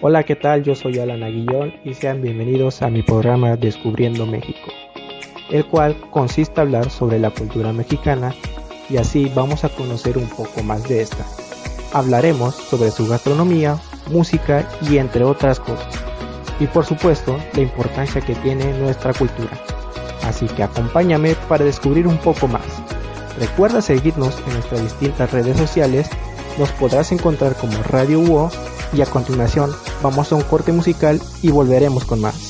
Hola, ¿qué tal? Yo soy Alan Aguillón y sean bienvenidos a mi programa Descubriendo México, el cual consiste en hablar sobre la cultura mexicana y así vamos a conocer un poco más de esta. Hablaremos sobre su gastronomía, música y entre otras cosas. Y por supuesto, la importancia que tiene nuestra cultura. Así que acompáñame para descubrir un poco más. Recuerda seguirnos en nuestras distintas redes sociales, nos podrás encontrar como Radio UO y a continuación vamos a un corte musical y volveremos con más.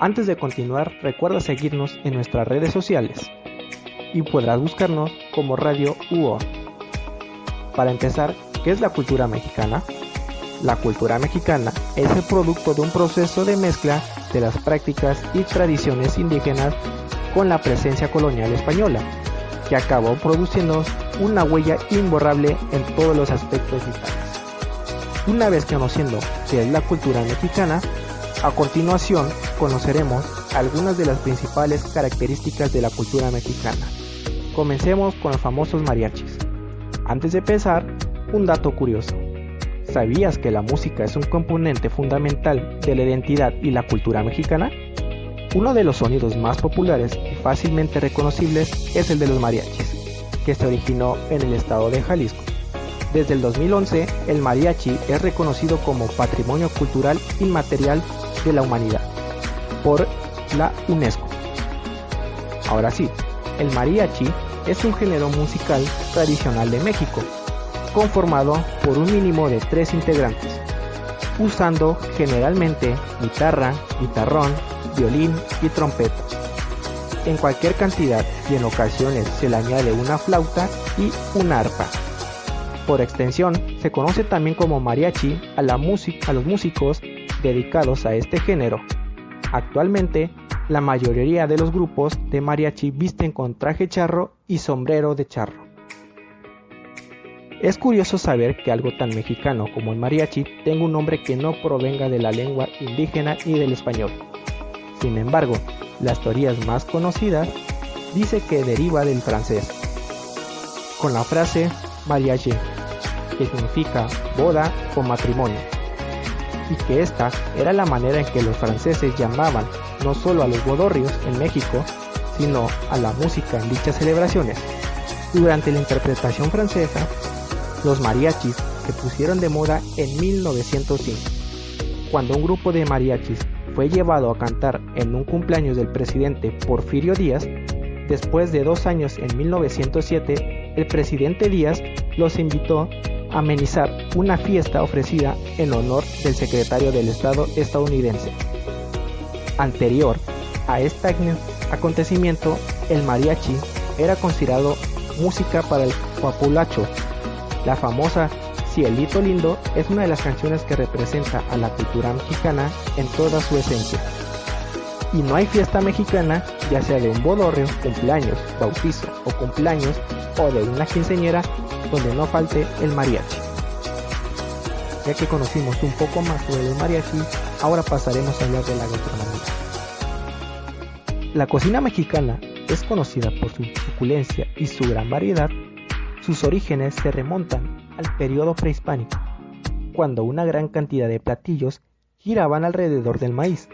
Antes de continuar, recuerda seguirnos en nuestras redes sociales y podrás buscarnos como Radio UO. Para empezar, ¿qué es la cultura mexicana? La cultura mexicana es el producto de un proceso de mezcla de las prácticas y tradiciones indígenas con la presencia colonial española, que acabó produciendo una huella imborrable en todos los aspectos vitales. Una vez conociendo qué es la cultura mexicana, a continuación conoceremos algunas de las principales características de la cultura mexicana. Comencemos con los famosos mariachis. Antes de empezar, un dato curioso. ¿Sabías que la música es un componente fundamental de la identidad y la cultura mexicana? Uno de los sonidos más populares y fácilmente reconocibles es el de los mariachis, que se originó en el estado de Jalisco. Desde el 2011, el mariachi es reconocido como Patrimonio Cultural Inmaterial de la Humanidad por la UNESCO. Ahora sí, el mariachi es un género musical tradicional de México, conformado por un mínimo de tres integrantes, usando generalmente guitarra, guitarrón, violín y trompeta. En cualquier cantidad y en ocasiones se le añade una flauta y una arpa. Por extensión, se conoce también como mariachi a, la a los músicos dedicados a este género. Actualmente, la mayoría de los grupos de mariachi visten con traje charro y sombrero de charro. Es curioso saber que algo tan mexicano como el mariachi tenga un nombre que no provenga de la lengua indígena y del español. Sin embargo, las teorías más conocidas dice que deriva del francés, con la frase mariage, que significa boda o matrimonio, y que esta era la manera en que los franceses llamaban no solo a los bodorrios en México, sino a la música en dichas celebraciones. Durante la interpretación francesa, los mariachis se pusieron de moda en 1905, cuando un grupo de mariachis fue llevado a cantar en un cumpleaños del presidente Porfirio Díaz, después de dos años en 1907, el presidente Díaz los invitó amenizar una fiesta ofrecida en honor del secretario del Estado estadounidense. Anterior a este acontecimiento, el mariachi era considerado música para el populacho, la famosa Cielito Lindo es una de las canciones que representa a la cultura mexicana en toda su esencia. Y no hay fiesta mexicana, ya sea de un bodorrio, cumpleaños, bautizo o cumpleaños, o de una quinceñera, donde no falte el mariachi. Ya que conocimos un poco más sobre el mariachi, ahora pasaremos a hablar de la gastronomía. La cocina mexicana es conocida por su suculencia y su gran variedad. Sus orígenes se remontan al periodo prehispánico, cuando una gran cantidad de platillos giraban alrededor del maíz,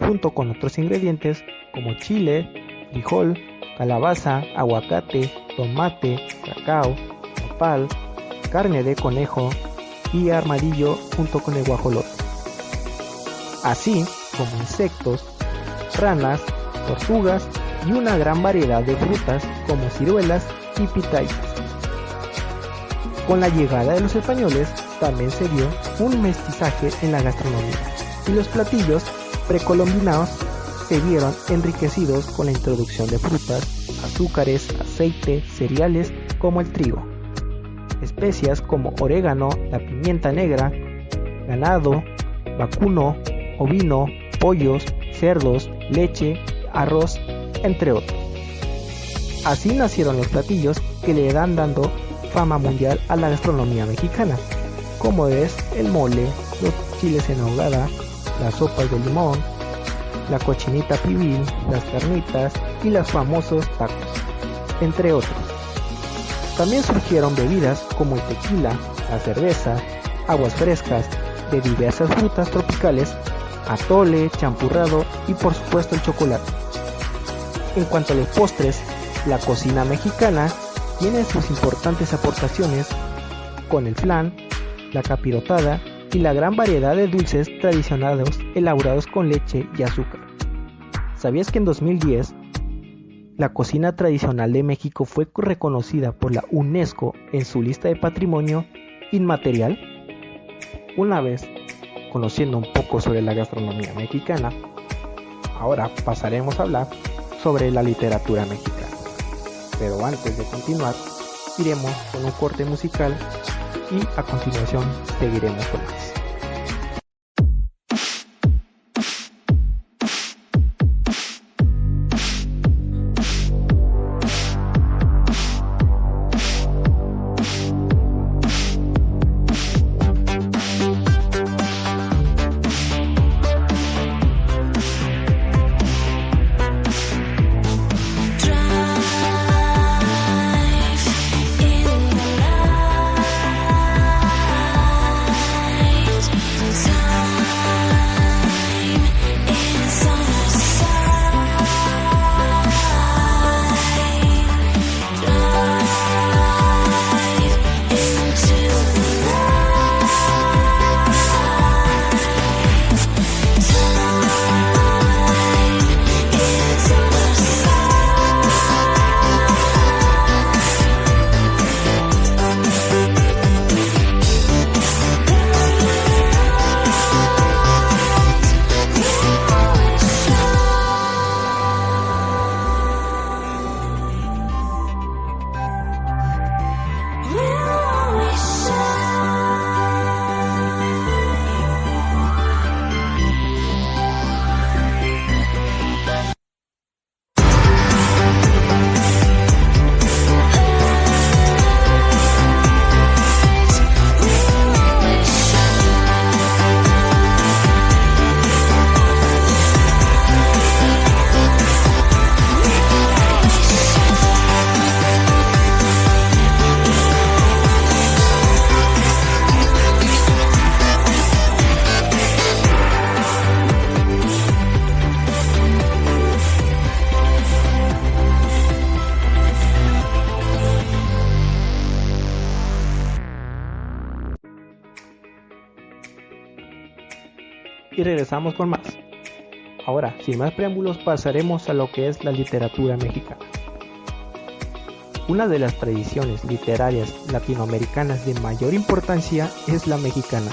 junto con otros ingredientes como chile, frijol, calabaza, aguacate, tomate, cacao, nopal, carne de conejo y armadillo junto con el guajolote. Así como insectos, ranas, tortugas y una gran variedad de frutas como ciruelas y pitayas. Con la llegada de los españoles también se dio un mestizaje en la gastronomía y los platillos precolombinados se vieron enriquecidos con la introducción de frutas, azúcares, aceite, cereales como el trigo, especias como orégano, la pimienta negra, ganado, vacuno, ovino, pollos, cerdos, leche, arroz, entre otros. Así nacieron los platillos que le dan dando fama mundial a la gastronomía mexicana, como es el mole, los chiles en ahogada, las sopas de limón, la cochinita pibil, las carnitas y los famosos tacos, entre otros. También surgieron bebidas como el tequila, la cerveza, aguas frescas de diversas frutas tropicales, atole, champurrado y por supuesto el chocolate. En cuanto a los postres, la cocina mexicana tiene sus importantes aportaciones con el flan, la capirotada y la gran variedad de dulces tradicionales elaborados con leche y azúcar. ¿Sabías que en 2010 la cocina tradicional de México fue reconocida por la UNESCO en su lista de patrimonio inmaterial? Una vez conociendo un poco sobre la gastronomía mexicana, ahora pasaremos a hablar sobre la literatura mexicana. Pero antes de continuar, iremos con un corte musical y a continuación seguiremos con y regresamos con más. Ahora, sin más preámbulos, pasaremos a lo que es la literatura mexicana. Una de las tradiciones literarias latinoamericanas de mayor importancia es la mexicana.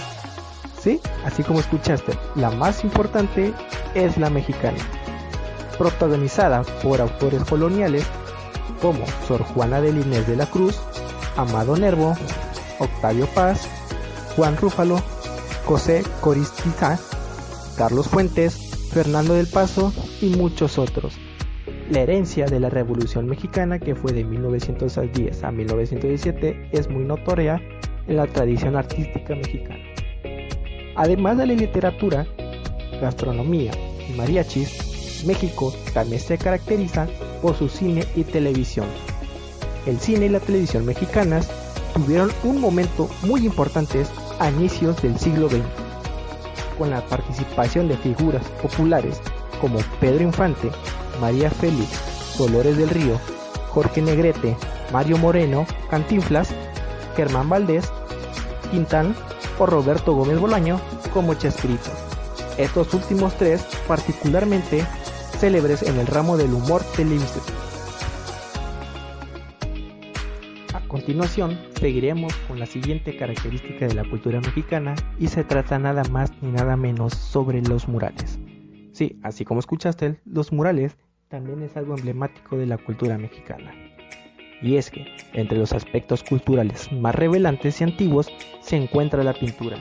Sí, así como escuchaste, la más importante es la mexicana. Protagonizada por autores coloniales como Sor Juana de Inés de la Cruz, Amado Nervo, Octavio Paz, Juan Rúfalo, José Coristiza, Carlos Fuentes, Fernando del Paso y muchos otros. La herencia de la Revolución Mexicana, que fue de 1910 a 1917, es muy notoria en la tradición artística mexicana. Además de la literatura, gastronomía y mariachis, México también se caracteriza por su cine y televisión. El cine y la televisión mexicanas tuvieron un momento muy importante a inicios del siglo XX con la participación de figuras populares como Pedro Infante, María Félix, Dolores del Río, Jorge Negrete, Mario Moreno, Cantinflas, Germán Valdés, Quintán o Roberto Gómez Bolaño como Chespirito. Estos últimos tres particularmente célebres en el ramo del humor televisivo. Continuación, seguiremos con la siguiente característica de la cultura mexicana y se trata nada más ni nada menos sobre los murales. Sí, así como escuchaste, los murales también es algo emblemático de la cultura mexicana. Y es que, entre los aspectos culturales más revelantes y antiguos, se encuentra la pintura.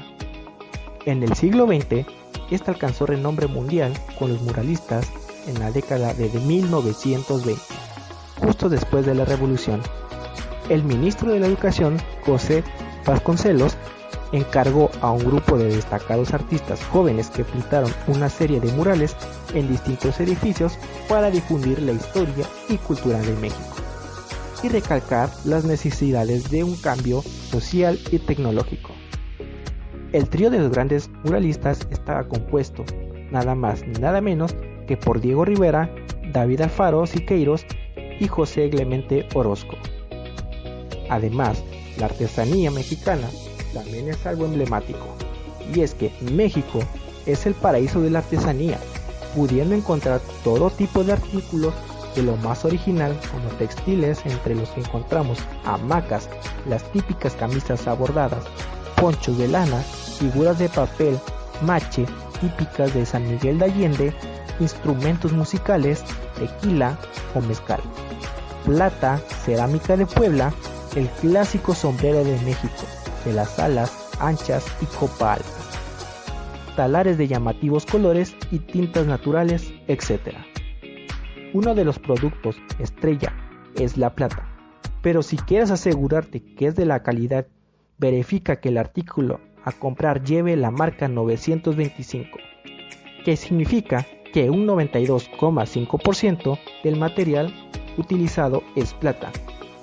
En el siglo XX, esta alcanzó renombre mundial con los muralistas en la década de 1920, justo después de la Revolución el ministro de la Educación, José Vasconcelos, encargó a un grupo de destacados artistas jóvenes que pintaron una serie de murales en distintos edificios para difundir la historia y cultura de México y recalcar las necesidades de un cambio social y tecnológico. El trío de los grandes muralistas estaba compuesto nada más ni nada menos que por Diego Rivera, David Alfaro Siqueiros y José Clemente Orozco. Además, la artesanía mexicana también es algo emblemático, y es que México es el paraíso de la artesanía, pudiendo encontrar todo tipo de artículos de lo más original como textiles entre los que encontramos hamacas, las típicas camisas abordadas, ponchos de lana, figuras de papel, mache típicas de San Miguel de Allende, instrumentos musicales, tequila o mezcal, plata, cerámica de Puebla, el clásico sombrero de México, de las alas anchas y copa alta, talares de llamativos colores y tintas naturales, etc. Uno de los productos estrella es la plata, pero si quieres asegurarte que es de la calidad, verifica que el artículo a comprar lleve la marca 925, que significa que un 92,5% del material utilizado es plata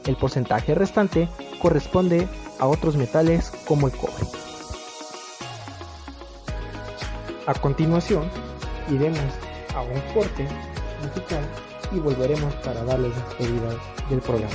el porcentaje restante corresponde a otros metales como el cobre. A continuación, iremos a un corte musical y volveremos para darles despedida del programa.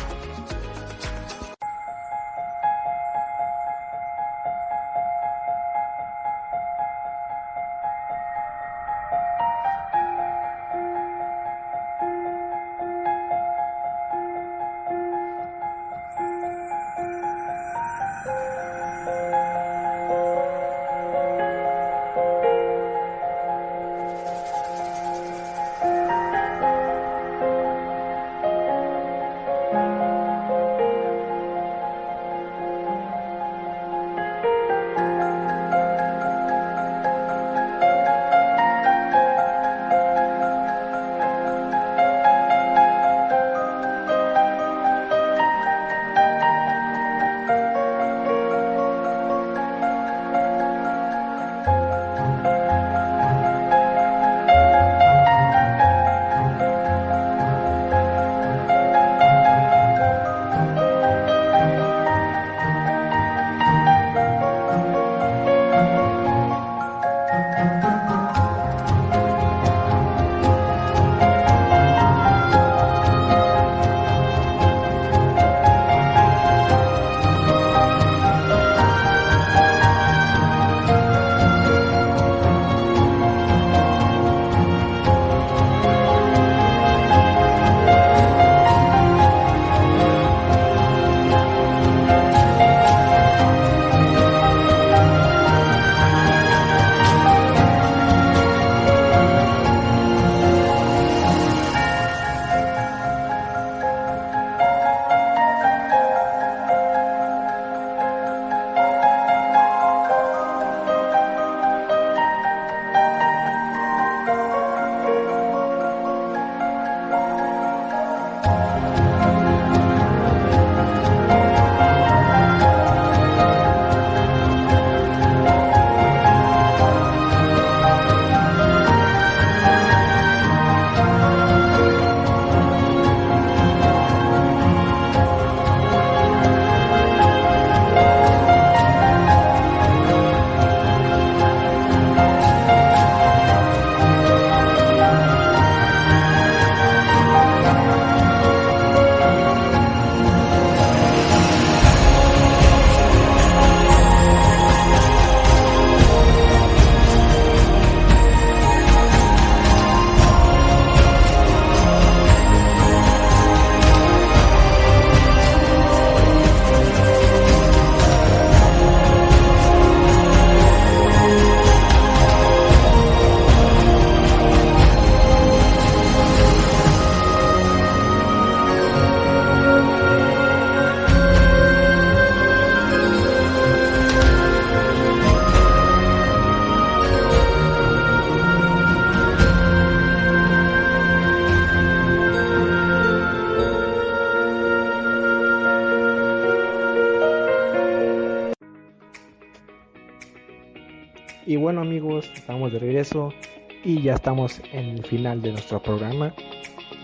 Y ya estamos en el final de nuestro programa.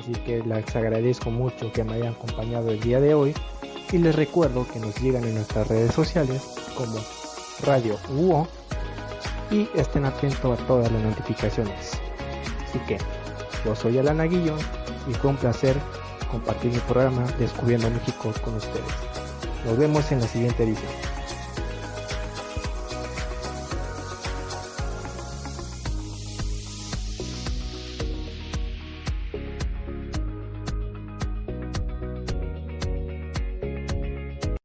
Así que les agradezco mucho que me hayan acompañado el día de hoy y les recuerdo que nos llegan en nuestras redes sociales como Radio UO y estén atentos a todas las notificaciones. Así que yo soy Alana Guillón y fue un placer compartir mi programa Descubriendo México con ustedes. Nos vemos en la siguiente edición.